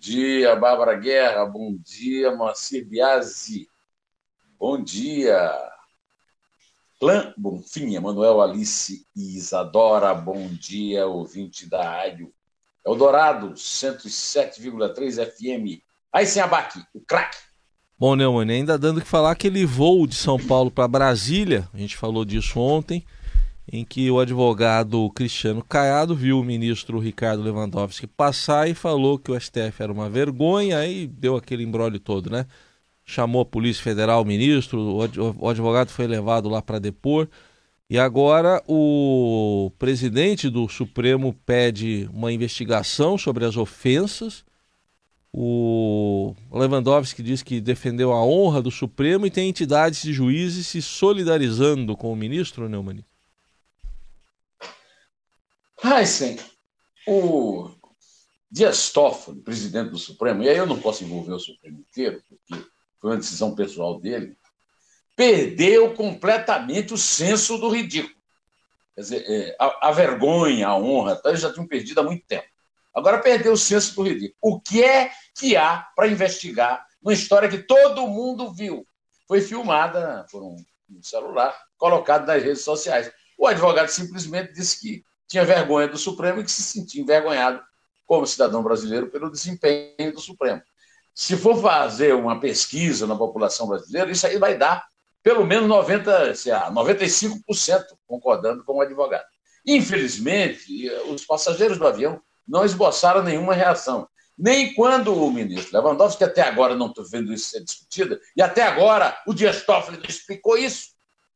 dia, Bárbara Guerra. Bom dia, Moacir Biasi. Bom dia. Clã Bonfim, Manuel Alice e Isadora. Bom dia, ouvinte da rádio Eldorado, 107,3 FM. Aí sem abaque, o craque. Bom, Neumann, ainda dando que falar aquele voo de São Paulo para Brasília, a gente falou disso ontem, em que o advogado Cristiano Caiado viu o ministro Ricardo Lewandowski passar e falou que o STF era uma vergonha, aí deu aquele embrólio todo, né? Chamou a Polícia Federal, o ministro, o advogado foi levado lá para depor. E agora o presidente do Supremo pede uma investigação sobre as ofensas. O Lewandowski diz que defendeu a honra do Supremo e tem entidades de juízes se solidarizando com o ministro, Neumann? Heisen, o Dias Toffoli, presidente do Supremo, e aí eu não posso envolver o Supremo inteiro, porque foi uma decisão pessoal dele, perdeu completamente o senso do ridículo. Quer dizer, é, a, a, vergonha, a honra, tá, eles já tinham perdido há muito tempo. Agora perdeu o senso do ridículo. O que é que há para investigar uma história que todo mundo viu? Foi filmada por um, celular, colocado nas redes sociais. O advogado simplesmente disse que tinha vergonha do Supremo e que se sentia envergonhado como cidadão brasileiro pelo desempenho do Supremo. Se for fazer uma pesquisa na população brasileira, isso aí vai dar pelo menos 90, sei lá, 95% concordando com o advogado. Infelizmente, os passageiros do avião não esboçaram nenhuma reação. Nem quando o ministro Lewandowski, que até agora não estou vendo isso ser discutido, e até agora o Dias Toffoli não explicou isso,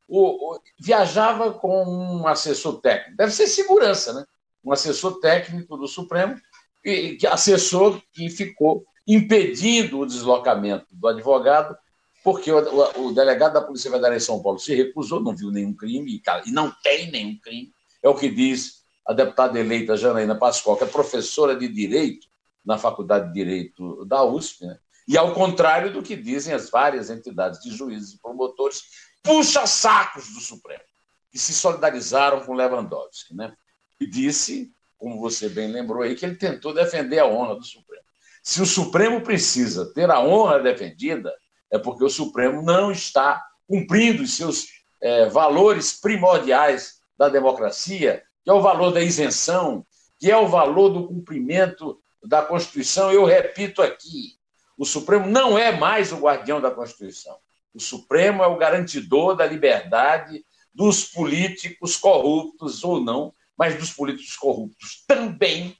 o, o, viajava com um assessor técnico. Deve ser segurança, né? Um assessor técnico do Supremo, e, que assessor que ficou impedindo o deslocamento do advogado, porque o, o, o, delegado da Polícia Federal em São Paulo se recusou, não viu nenhum crime, e não tem nenhum crime. É o que diz a deputada eleita Janaína Pascoal, que é professora de Direito na Faculdade de Direito da USP, né? e ao contrário do que dizem as várias entidades de juízes e promotores puxa-sacos do Supremo, que se solidarizaram com Lewandowski, né? E disse, como você bem lembrou aí, que ele tentou defender a honra do Supremo. Se o Supremo precisa ter a honra defendida, é porque o Supremo não está cumprindo os seus é, valores primordiais da democracia, que é o valor da isenção, que é o valor do cumprimento da Constituição. Eu repito aqui: o Supremo não é mais o guardião da Constituição. O Supremo é o garantidor da liberdade dos políticos corruptos ou não, mas dos políticos corruptos também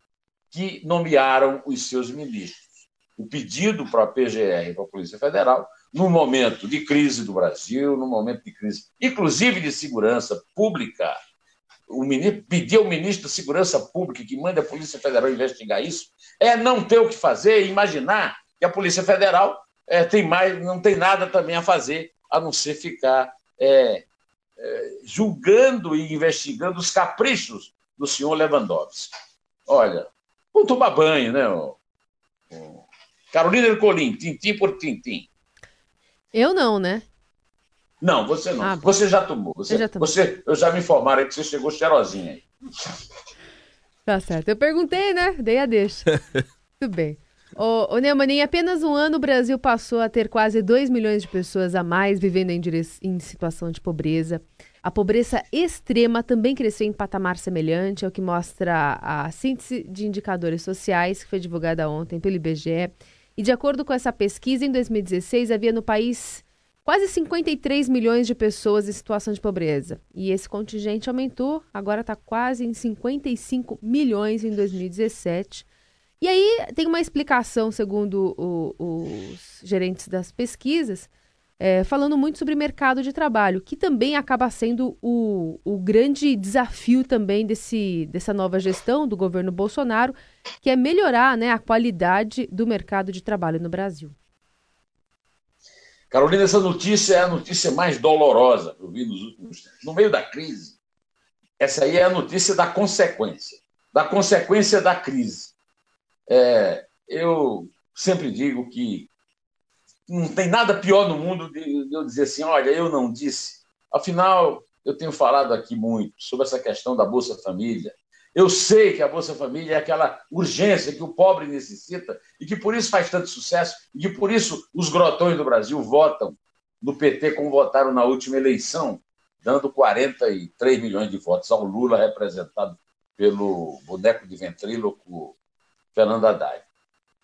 que nomearam os seus ministros. O pedido para a PGR e para a Polícia Federal, no momento de crise do Brasil, no momento de crise, inclusive de segurança pública, o ministro, pedir ao ministro da Segurança Pública que mande a Polícia Federal investigar isso, é não ter o que fazer e imaginar que a Polícia Federal é, tem mais, não tem nada também a fazer a não ser ficar é, é, julgando e investigando os caprichos do senhor Lewandowski. Olha, vamos tomar banho, né? O Carolina Ercolim, tintim por tintim. Eu não, né? Não, você não. Ah, você já tomou. Você, já tomou. você, eu já me informaram que você chegou cheirosinha aí. Tá certo. Eu perguntei, né? Dei a deixa. Tudo bem. Ô, ô Neumann, em apenas um ano o Brasil passou a ter quase 2 milhões de pessoas a mais vivendo em, em situação de pobreza. A pobreza extrema também cresceu em patamar semelhante, é o que mostra a síntese de indicadores sociais que foi divulgada ontem pelo IBGE. E de acordo com essa pesquisa, em 2016 havia no país quase 53 milhões de pessoas em situação de pobreza. E esse contingente aumentou, agora está quase em 55 milhões em 2017. E aí tem uma explicação, segundo o, os gerentes das pesquisas, é, falando muito sobre mercado de trabalho, que também acaba sendo o, o grande desafio também desse, dessa nova gestão do governo Bolsonaro, que é melhorar né, a qualidade do mercado de trabalho no Brasil. Carolina, essa notícia é a notícia mais dolorosa que eu vi nos últimos. No meio da crise, essa aí é a notícia da consequência, da consequência da crise. É, eu sempre digo que não tem nada pior no mundo de eu dizer assim: olha, eu não disse. Afinal, eu tenho falado aqui muito sobre essa questão da Bolsa Família. Eu sei que a Bolsa Família é aquela urgência que o pobre necessita e que por isso faz tanto sucesso e que por isso os grotões do Brasil votam no PT como votaram na última eleição, dando 43 milhões de votos ao Lula, representado pelo boneco de ventríloco Fernando Haddad.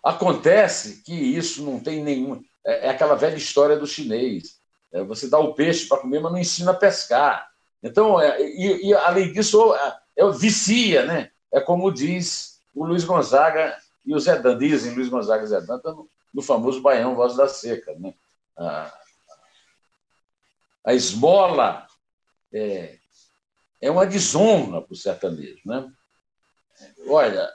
Acontece que isso não tem nenhum. É, é aquela velha história do chinês. É, você dá o peixe para comer, mas não ensina a pescar. Então, é, e, e, além disso, é, é, vicia, né? É como diz o Luiz Gonzaga e o Zé Dan, dizem Luiz Gonzaga e Zé Dan, no, no famoso Baião Voz da Seca. Né? A, a esmola é, é uma desonra para o sertanejo. Né? Olha,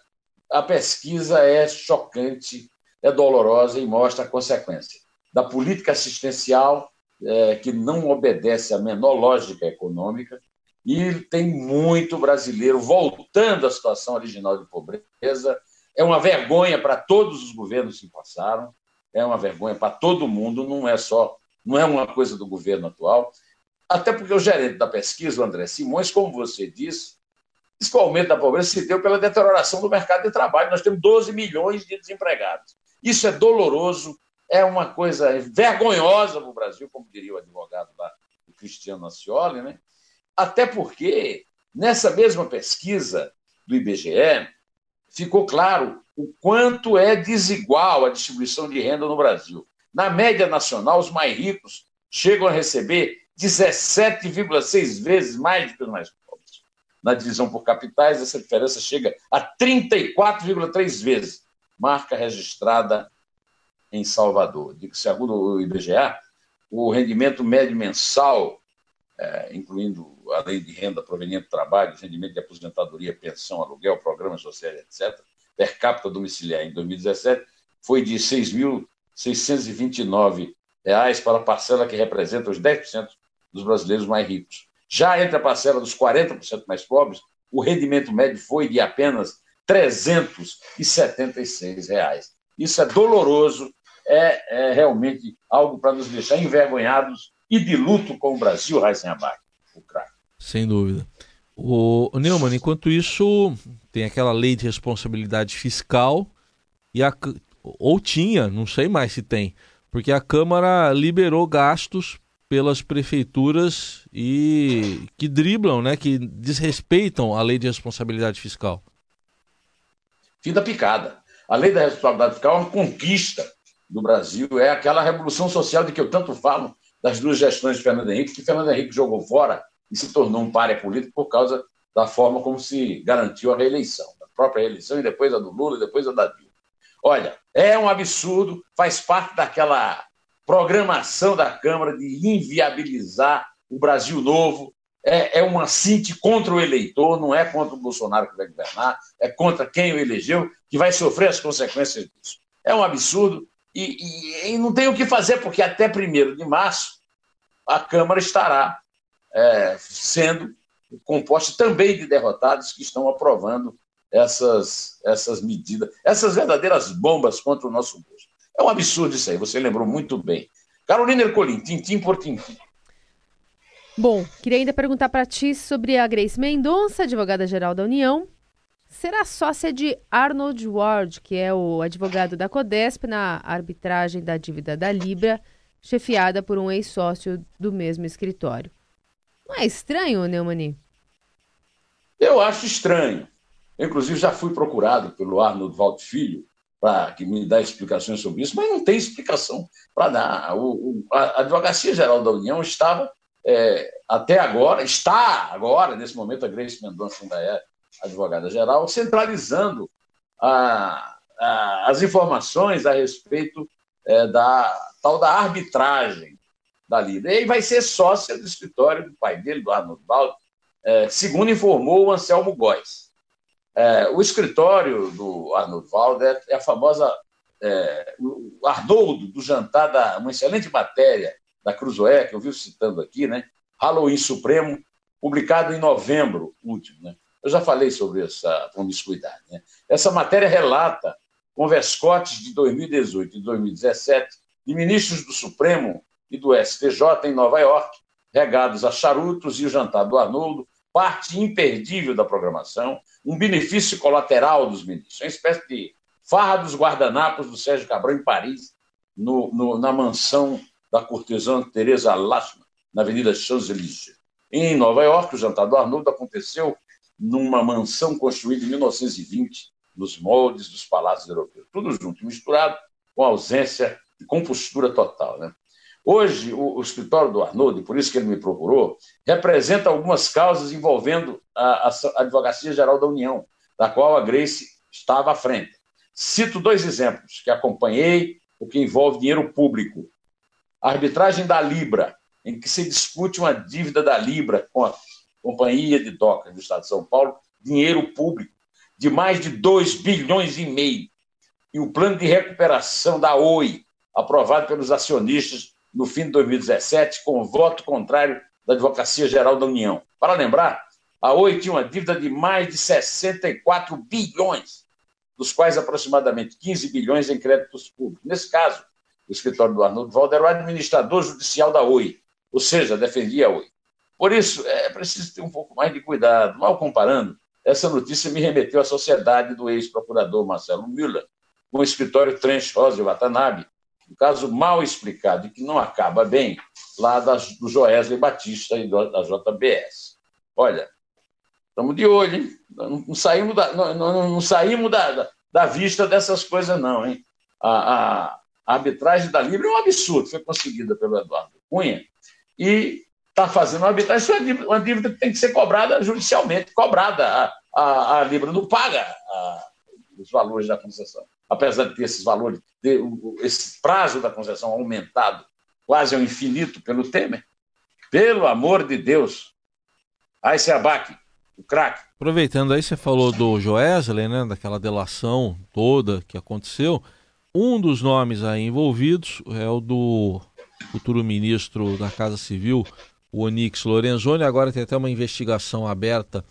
a pesquisa é chocante, é dolorosa e mostra a consequência da política assistencial é, que não obedece à menor lógica econômica e tem muito brasileiro voltando à situação original de pobreza. É uma vergonha para todos os governos que passaram, é uma vergonha para todo mundo, não é só, não é uma coisa do governo atual. Até porque o gerente da pesquisa, o André Simões, como você disse, O aumento da pobreza se deu pela deterioração do mercado de trabalho. Nós temos 12 milhões de desempregados. Isso é doloroso, é uma coisa vergonhosa para o Brasil, como diria o advogado lá, o Cristiano Nacioli, né? Até porque, nessa mesma pesquisa do IBGE, ficou claro o quanto é desigual a distribuição de renda no Brasil. Na média nacional, os mais ricos chegam a receber 17,6 vezes mais do que os mais na divisão por capitais, essa diferença chega a 34,3 vezes, marca registrada em Salvador. Que, segundo o IBGE, o rendimento médio mensal, é, incluindo a lei de renda proveniente do trabalho, rendimento de aposentadoria, pensão, aluguel, programas sociais, etc., per capita domiciliar em 2017, foi de R$ 6.629 para a parcela que representa os 10% dos brasileiros mais ricos. Já entre a parcela dos 40% mais pobres, o rendimento médio foi de apenas 376 reais. Isso é doloroso, é, é realmente algo para nos deixar envergonhados e de luto com o Brasil, Heisenberg, o craque. Sem dúvida. O Neumann, enquanto isso, tem aquela lei de responsabilidade fiscal e a, ou tinha, não sei mais se tem, porque a Câmara liberou gastos pelas prefeituras e que driblam, né, que desrespeitam a lei de responsabilidade fiscal. Fim da picada. A lei da responsabilidade fiscal é uma conquista do Brasil, é aquela revolução social de que eu tanto falo das duas gestões de Fernando Henrique, que Fernando Henrique jogou fora e se tornou um páreo político por causa da forma como se garantiu a reeleição, a própria reeleição e depois a do Lula e depois a da Dilma. Olha, é um absurdo, faz parte daquela programação da Câmara de inviabilizar o Brasil Novo. É, é uma cinte contra o eleitor, não é contra o Bolsonaro que vai governar, é contra quem o elegeu que vai sofrer as consequências disso. É um absurdo e, e, e não tem o que fazer, porque até 1 de março a Câmara estará é, sendo composta também de derrotados que estão aprovando essas, essas medidas, essas verdadeiras bombas contra o nosso bolso. É um absurdo isso aí, você lembrou muito bem. Carolina Ercolim, tintim por tintim. Bom, queria ainda perguntar para ti sobre a Grace Mendonça, advogada-geral da União. Será sócia de Arnold Ward, que é o advogado da Codesp na arbitragem da dívida da Libra, chefiada por um ex-sócio do mesmo escritório. Não é estranho, Neumani? Eu acho estranho. Eu, inclusive, já fui procurado pelo Arnold Wald Filho para que me dá explicações sobre isso, mas não tem explicação para dar. O, o, a Advocacia Geral da União estava é, até agora, está agora, nesse momento, a Grace Mendonça ainda é advogada geral, centralizando a, a, as informações a respeito é, da tal da arbitragem da Libra. E vai ser sócia do escritório do pai dele, do Arnold Baldo, é, segundo informou o Anselmo Góes. É, o escritório do Arnold Valdo é, é a famosa. É, o Arnoldo, do jantar, da, uma excelente matéria da Cruzoé, que eu vi citando aqui, né? Halloween Supremo, publicado em novembro último. Né? Eu já falei sobre essa promiscuidade. Né? Essa matéria relata converscotes de 2018 e 2017 de ministros do Supremo e do STJ em Nova York, regados a charutos e o jantar do Arnoldo, parte imperdível da programação, um benefício colateral dos ministros, uma espécie de farra dos guardanapos do Sérgio Cabral em Paris, no, no, na mansão da cortesã Teresa Lachman, na Avenida Champs-Élysées. Em Nova York, o jantar do Arnoldo aconteceu numa mansão construída em 1920, nos moldes dos palácios europeus. Tudo junto, misturado, com ausência e compostura total. Né? Hoje, o, o, escritório do Arnoldo, e por isso que ele me procurou, representa algumas causas envolvendo a, a, a Advocacia Geral da União, da qual a Grace estava à frente. Cito dois exemplos que acompanhei, o que envolve dinheiro público. A arbitragem da Libra, em que se discute uma dívida da Libra com a Companhia de Docas do Estado de São Paulo, dinheiro público, de mais de 2 bilhões e meio. E o plano de recuperação da OI, aprovado pelos acionistas no fim de 2017, com voto contrário da Advocacia Geral da União. Para lembrar, a Oi tinha uma dívida de mais de 64 bilhões, dos quais aproximadamente 15 bilhões em créditos públicos. Nesse caso, o escritório do Arnoldo Valdo era o administrador judicial da Oi, ou seja, defendia a Oi. Por isso, é preciso ter um pouco mais de cuidado. Mal comparando, essa notícia me remeteu à sociedade do ex-procurador Marcelo Müller, com o escritório Trench Rosa Watanabe, um caso mal explicado e que não acaba bem, lá das, do Joesley Batista e do, da JBS. Olha, estamos de olho, hein? Não, não saímos, da, não, não, não saímos da, da, vista dessas coisas, não, hein? A, a, a arbitragem da Libra é um absurdo, foi conseguida pelo Eduardo Cunha e está fazendo uma arbitragem, isso é uma dívida, uma dívida que tem que ser cobrada judicialmente, cobrada. A, a, a Libra não paga a, os valores da concessão apesar de ter esses valores, ter esse prazo da concessão aumentado quase ao infinito pelo Temer. Pelo amor de Deus. Aí se abaque, o craque. Aproveitando aí, você falou do Joesley, né, daquela delação toda que aconteceu. Um dos nomes aí envolvidos é o do futuro ministro da Casa Civil, o Onix Lorenzoni. Agora tem até uma investigação aberta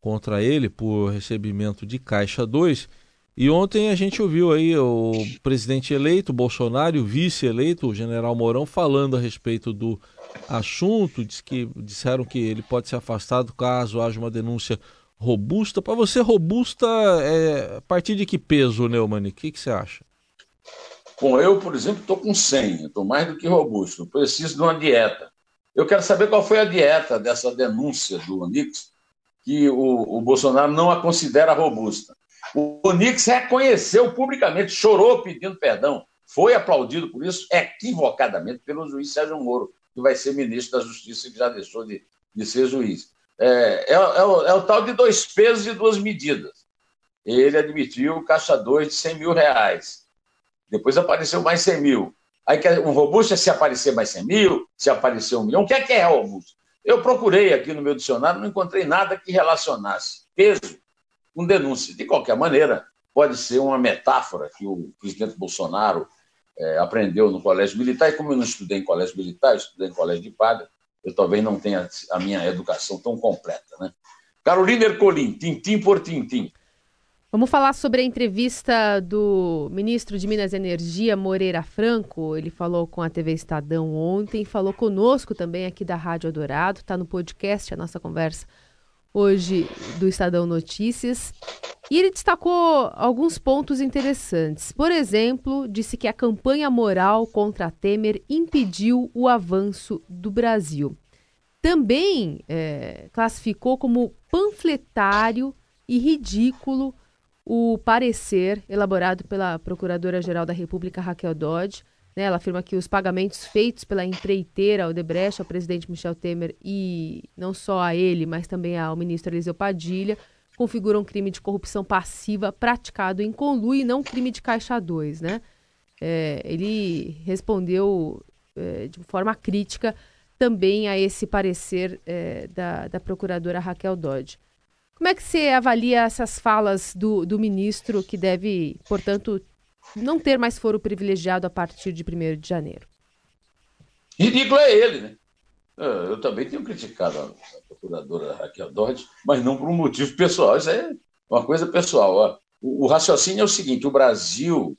contra ele por recebimento de Caixa 2. E ontem a gente ouviu aí o presidente eleito, Bolsonaro, o vice eleito, o general Mourão, falando a respeito do assunto. Diz que, disseram que ele pode ser afastado caso haja uma denúncia robusta. Para você, robusta é a partir de que peso, Neumann? O que, que você acha? Bom, eu, por exemplo, estou com 100, estou mais do que robusto, preciso de uma dieta. Eu quero saber qual foi a dieta dessa denúncia do Onix, que o, o Bolsonaro não a considera robusta. O Onix reconheceu publicamente, chorou pedindo perdão, foi aplaudido por isso equivocadamente pelo juiz Sérgio Moro, que vai ser ministro da Justiça, que já deixou de, de ser juiz. É, é, é, o, é, o, tal de dois pesos e duas medidas. Ele admitiu caixa 2 de 100 mil reais. Depois apareceu mais 100 mil. Aí um robusto é se aparecer mais 100 mil, se aparecer um milhão. O que é que é robusto? Eu procurei aqui no meu dicionário, não encontrei nada que relacionasse peso com denúncia. De qualquer maneira, pode ser uma metáfora que o presidente Bolsonaro é, aprendeu no colégio militar, e como eu não estudei em colégio militar, estudei em colégio de padre, eu talvez não tenha a minha educação tão completa. Né? Carolina Ercolim, tintim por tintim. Vamos falar sobre a entrevista do ministro de Minas e Energia, Moreira Franco. Ele falou com a TV Estadão ontem, falou conosco também aqui da Rádio Adorado, está no podcast a nossa conversa hoje do Estadão Notícias. E ele destacou alguns pontos interessantes. Por exemplo, disse que a campanha moral contra Temer impediu o avanço do Brasil. Também é, classificou como panfletário e ridículo o parecer elaborado pela Procuradora-Geral da República, Raquel Dodge, né, ela afirma que os pagamentos feitos pela empreiteira Odebrecht ao presidente Michel Temer e não só a ele, mas também ao ministro Eliseu Padilha, configuram um crime de corrupção passiva praticado em conluio e não crime de caixa 2, né? É, ele respondeu eh, de forma crítica também a esse parecer eh, da, da procuradora Raquel Dodge. Como é que você avalia essas falas do, do ministro que deve, portanto, não ter mais foro privilegiado a partir de 1 de janeiro? Ridículo é ele, né? Eu também tenho criticado a procuradora Raquel Dodge, mas não por um motivo pessoal. Isso é uma coisa pessoal. O, raciocínio é o seguinte: o Brasil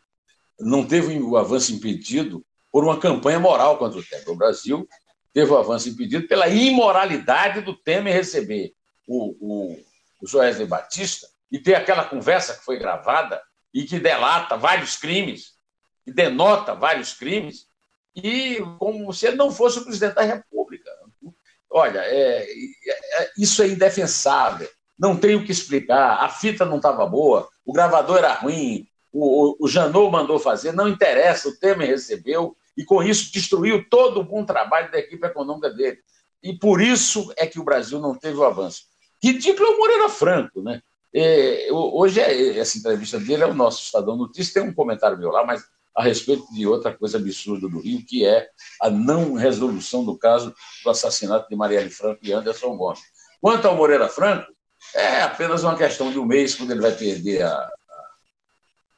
não teve o avanço impedido por uma campanha moral contra o Temer. O Brasil teve o avanço impedido pela imoralidade do Temer receber o, o, o Batista e ter aquela conversa que foi gravada e que delata vários crimes, e denota vários crimes, e como se ele não fosse o presidente da República. Olha, é, é, é isso é indefensável. Não tem o que explicar. A fita não estava boa, o gravador era ruim, o, o, o Janot mandou fazer, não interessa, o Temer recebeu, e com isso destruiu todo o bom trabalho da equipe econômica dele. E por isso é que o Brasil não teve o avanço. Ridículo é o Moreira Franco, né? É, hoje, é, essa entrevista dele é o nosso Estadão Notícias, tem um comentário meu lá, mas a respeito de outra coisa absurda do Rio, que é a não resolução do caso do assassinato de Marielle Franco e Anderson Gomes. Quanto ao Moreira Franco, é apenas uma questão de um mês quando ele vai perder a, a,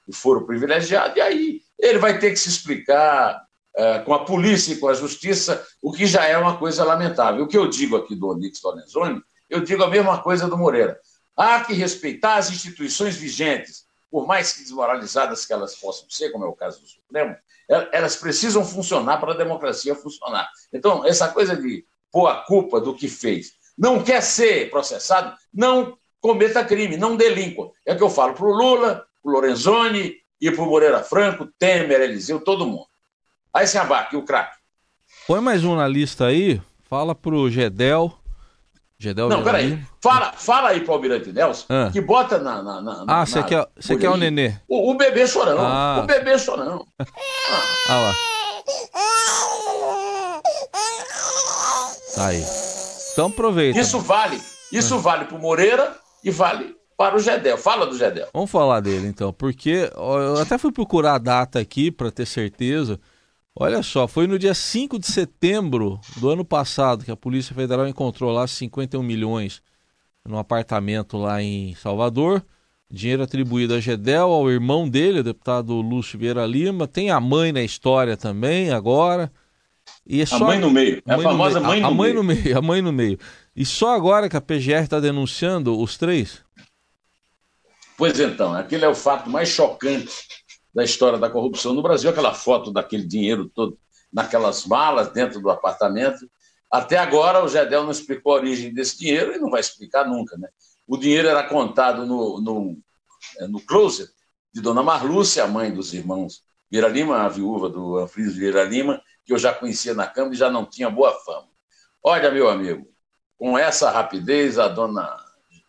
o foro privilegiado, e aí ele vai ter que se explicar é, com a polícia e com a justiça, o que já é uma coisa lamentável. O que eu digo aqui do Onix Lorenzoni, eu digo a mesma coisa do Moreira. Há que respeitar as instituições vigentes, por mais que desmoralizadas que elas possam ser, como é o caso do Supremo, elas precisam funcionar para a democracia funcionar. Então, essa coisa de pôr a culpa do que fez, não quer ser processado, não cometa crime, não delinqua. É o que eu falo para o Lula, para o Lorenzoni e para o Moreira Franco, Temer, Eliseu, todo mundo. Aí se abaque, o craque. Põe mais um na lista aí, fala para o Gedel, Gedel Não, peraí. Fala, fala aí pro Almirante Nelson ah. que bota na. na, na ah, você quer, você quer o nenê? O, o bebê chorão. Ah. O bebê chorão. ah. ah lá. Tá aí. Então aproveita. Isso vale. Isso ah. vale pro Moreira e vale para o Gedel. Fala do Gedel. Vamos falar dele então, porque eu até fui procurar a data aqui para ter certeza. Olha só, foi no dia 5 de setembro do ano passado que a Polícia Federal encontrou lá 51 milhões no apartamento lá em Salvador. Dinheiro atribuído a Gedel, ao irmão dele, o deputado Lúcio Vieira Lima. Tem a mãe na história também, agora. E é. A mãe no meio. É a, famosa mãe no, a, a mãe meio. no meio. A mãe no meio. E só agora que a PGR está denunciando os três? Pois então, aquele é o fato mais chocante da história da corrupção no Brasil, aquela foto daquele dinheiro todo naquelas malas dentro do apartamento. Até agora o Gedel não explicou a origem desse dinheiro e não vai explicar nunca. Né? O dinheiro era contado no, no, no closet de Dona Marlúcia, a mãe dos irmãos Vieira Lima, a viúva do Anfriso Vieira Lima, que eu já conhecia na Câmara e já não tinha boa fama. Olha, meu amigo, com essa rapidez, a dona,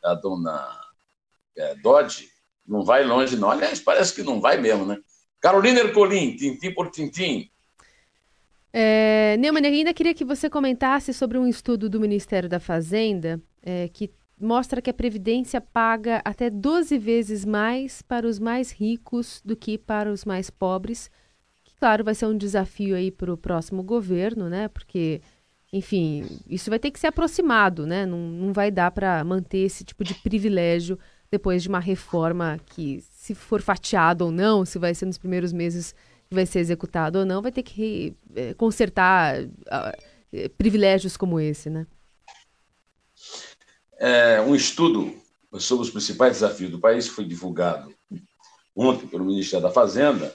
a dona é, Dodge não vai longe, não. Aliás, parece que não vai mesmo, né? Carolina Ercolim, tintim por tintim. É, Neumann, ainda queria que você comentasse sobre um estudo do Ministério da Fazenda é, que mostra que a Previdência paga até 12 vezes mais para os mais ricos do que para os mais pobres. Que, claro, vai ser um desafio aí para o próximo governo, né? Porque, enfim, isso vai ter que ser aproximado, né? Não, não vai dar para manter esse tipo de privilégio depois de uma reforma que, se for fatiada ou não, se vai ser nos primeiros meses que vai ser executado ou não, vai ter que é, consertar uh, privilégios como esse, né? É, um estudo sobre os principais desafios do país, foi divulgado ontem pelo Ministério da Fazenda,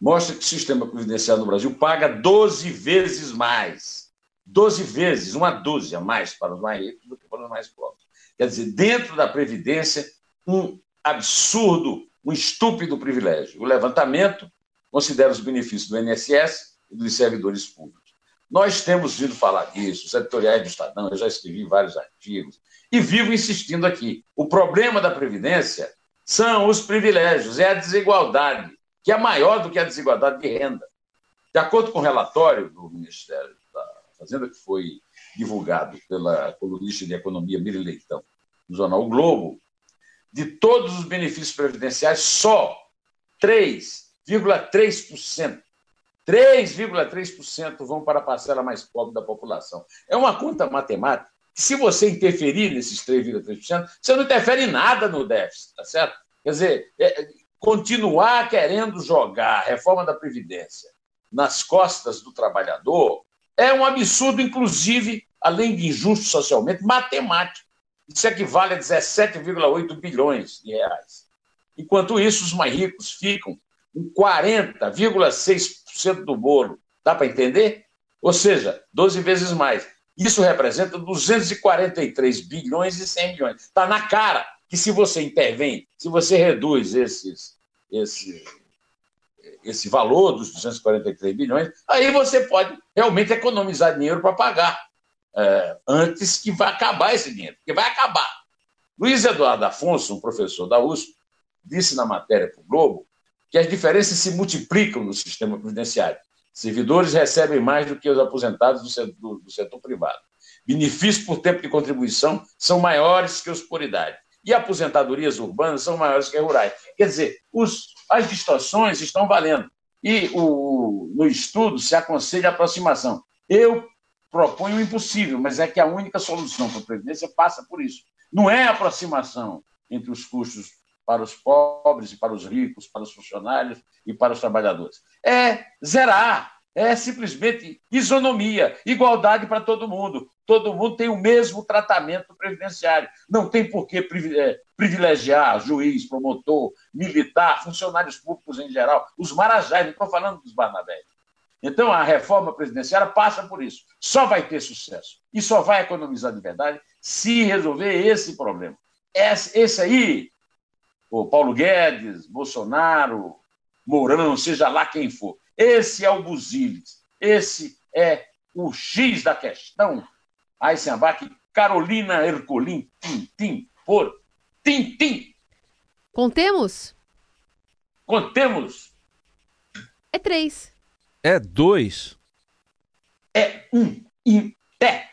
mostra que o sistema previdenciário no Brasil paga 12 vezes mais. 12 vezes, uma dúzia mais para os mais ricos do que para os mais pobres. Quer dizer, dentro da Previdência, um absurdo, um estúpido privilégio. O levantamento considera os benefícios do INSS e dos servidores públicos. Nós temos vindo falar disso, os editoriais do Estadão, eu já escrevi vários artigos, e vivo insistindo aqui. O problema da Previdência são os privilégios, é a desigualdade, que é maior do que a desigualdade de renda. De acordo com o relatório do Ministério da Fazenda, que foi divulgado pela colunista de economia Miri Leitão, no jornal o Globo, de todos os benefícios previdenciais, só 3,3% 3,3% vão para a parcela mais pobre da população. É uma conta matemática. Se você interferir nesses 3,3%, você não interfere em nada no déficit, tá certo? Quer dizer, é, continuar querendo jogar a reforma da Previdência nas costas do trabalhador é um absurdo, inclusive, além de injusto socialmente, matemático. Isso equivale a 17,8 bilhões de reais. Enquanto isso, os mais ricos ficam com 40,6% do bolo. Dá para entender? Ou seja, 12 vezes mais. Isso representa 243 bilhões e 100 milhões. Está na cara que se você intervém, se você reduz esses, esse, esse valor dos 243 bilhões, aí você pode realmente economizar dinheiro para pagar é, antes que vai acabar esse dinheiro, porque vai acabar. Luiz Eduardo Afonso, um professor da USP, disse na matéria para o Globo que as diferenças se multiplicam no sistema previdenciário. Servidores recebem mais do que os aposentados do setor, do, do setor privado. Benefícios por tempo de contribuição são maiores que os por idade. E aposentadorias urbanas são maiores que rurais. Quer dizer, os, as distorções estão valendo. E o, no estudo se aconselha a aproximação. Eu proponho o impossível, mas é que a única solução para a Previdência passa por isso. Não é aproximação entre os custos para os pobres e para os ricos, para os funcionários e para os trabalhadores. É zerar, é simplesmente isonomia, igualdade para todo mundo. Todo mundo tem o mesmo tratamento previdenciário. Não tem por que é, privilegiar juiz, promotor, militar, funcionários públicos em geral, os marajás, não estou falando dos barnabés. Então, a reforma presidenciária passa por isso. Só vai ter sucesso e só vai economizar de verdade se resolver esse problema. Esse, esse aí, o Paulo Guedes, Bolsonaro, Mourão, seja lá quem for, esse é o Buziles. Esse é o X da questão. Eisenbach, Carolina Ercolim, Tintim, por Tintim. Contemos? Contemos. É três. É dois. É um em pé.